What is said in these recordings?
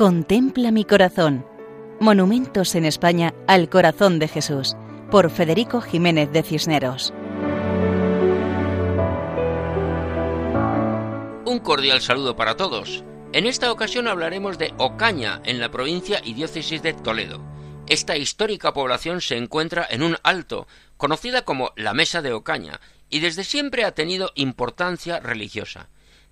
Contempla mi corazón. Monumentos en España al corazón de Jesús, por Federico Jiménez de Cisneros. Un cordial saludo para todos. En esta ocasión hablaremos de Ocaña, en la provincia y diócesis de Toledo. Esta histórica población se encuentra en un alto, conocida como la Mesa de Ocaña, y desde siempre ha tenido importancia religiosa.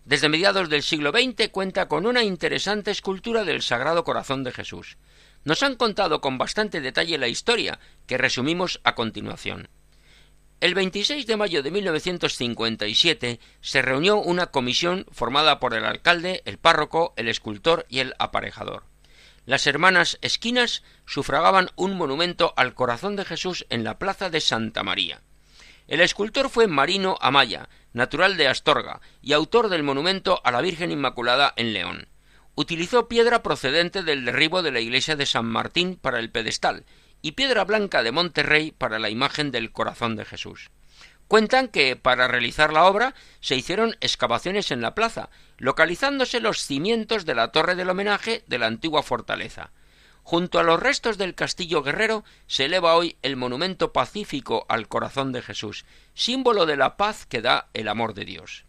Desde mediados del siglo XX cuenta con una interesante escultura del Sagrado Corazón de Jesús. Nos han contado con bastante detalle la historia, que resumimos a continuación. El 26 de mayo de 1957 se reunió una comisión formada por el alcalde, el párroco, el escultor y el aparejador. Las hermanas Esquinas sufragaban un monumento al corazón de Jesús en la plaza de Santa María. El escultor fue Marino Amaya, natural de Astorga, y autor del monumento a la Virgen Inmaculada en León. Utilizó piedra procedente del derribo de la iglesia de San Martín para el pedestal y piedra blanca de Monterrey para la imagen del corazón de Jesús. Cuentan que para realizar la obra se hicieron excavaciones en la plaza, localizándose los cimientos de la torre del homenaje de la antigua fortaleza. Junto a los restos del castillo guerrero se eleva hoy el monumento pacífico al corazón de Jesús, símbolo de la paz que da el amor de Dios.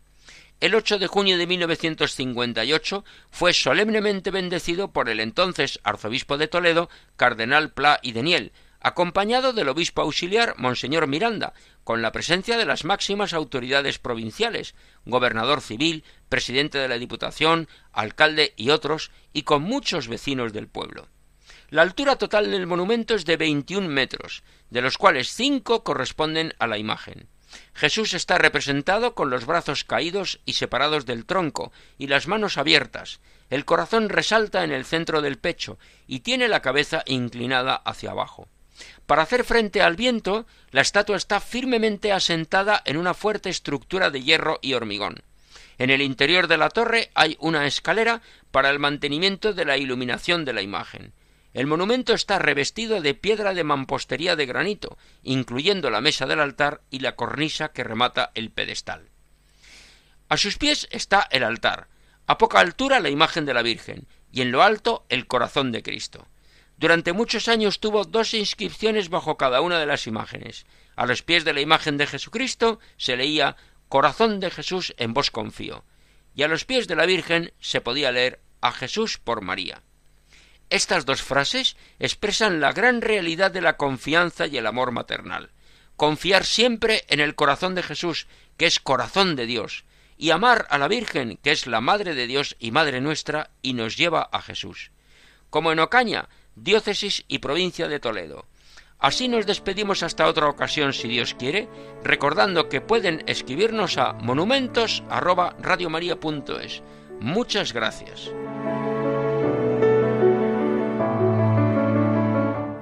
El 8 de junio de 1958 fue solemnemente bendecido por el entonces arzobispo de Toledo, cardenal Pla y Deniel, acompañado del obispo auxiliar Monseñor Miranda, con la presencia de las máximas autoridades provinciales, gobernador civil, presidente de la Diputación, alcalde y otros, y con muchos vecinos del pueblo. La altura total del monumento es de 21 metros, de los cuales cinco corresponden a la imagen. Jesús está representado con los brazos caídos y separados del tronco y las manos abiertas. El corazón resalta en el centro del pecho y tiene la cabeza inclinada hacia abajo. Para hacer frente al viento, la estatua está firmemente asentada en una fuerte estructura de hierro y hormigón. En el interior de la torre hay una escalera para el mantenimiento de la iluminación de la imagen. El monumento está revestido de piedra de mampostería de granito, incluyendo la mesa del altar y la cornisa que remata el pedestal. A sus pies está el altar, a poca altura la imagen de la Virgen, y en lo alto el corazón de Cristo. Durante muchos años tuvo dos inscripciones bajo cada una de las imágenes. A los pies de la imagen de Jesucristo se leía Corazón de Jesús en vos confío, y a los pies de la Virgen se podía leer A Jesús por María. Estas dos frases expresan la gran realidad de la confianza y el amor maternal. Confiar siempre en el corazón de Jesús, que es corazón de Dios, y amar a la Virgen, que es la Madre de Dios y Madre nuestra, y nos lleva a Jesús. Como en Ocaña, diócesis y provincia de Toledo. Así nos despedimos hasta otra ocasión, si Dios quiere, recordando que pueden escribirnos a monumentos@radiomaria.es. Muchas gracias.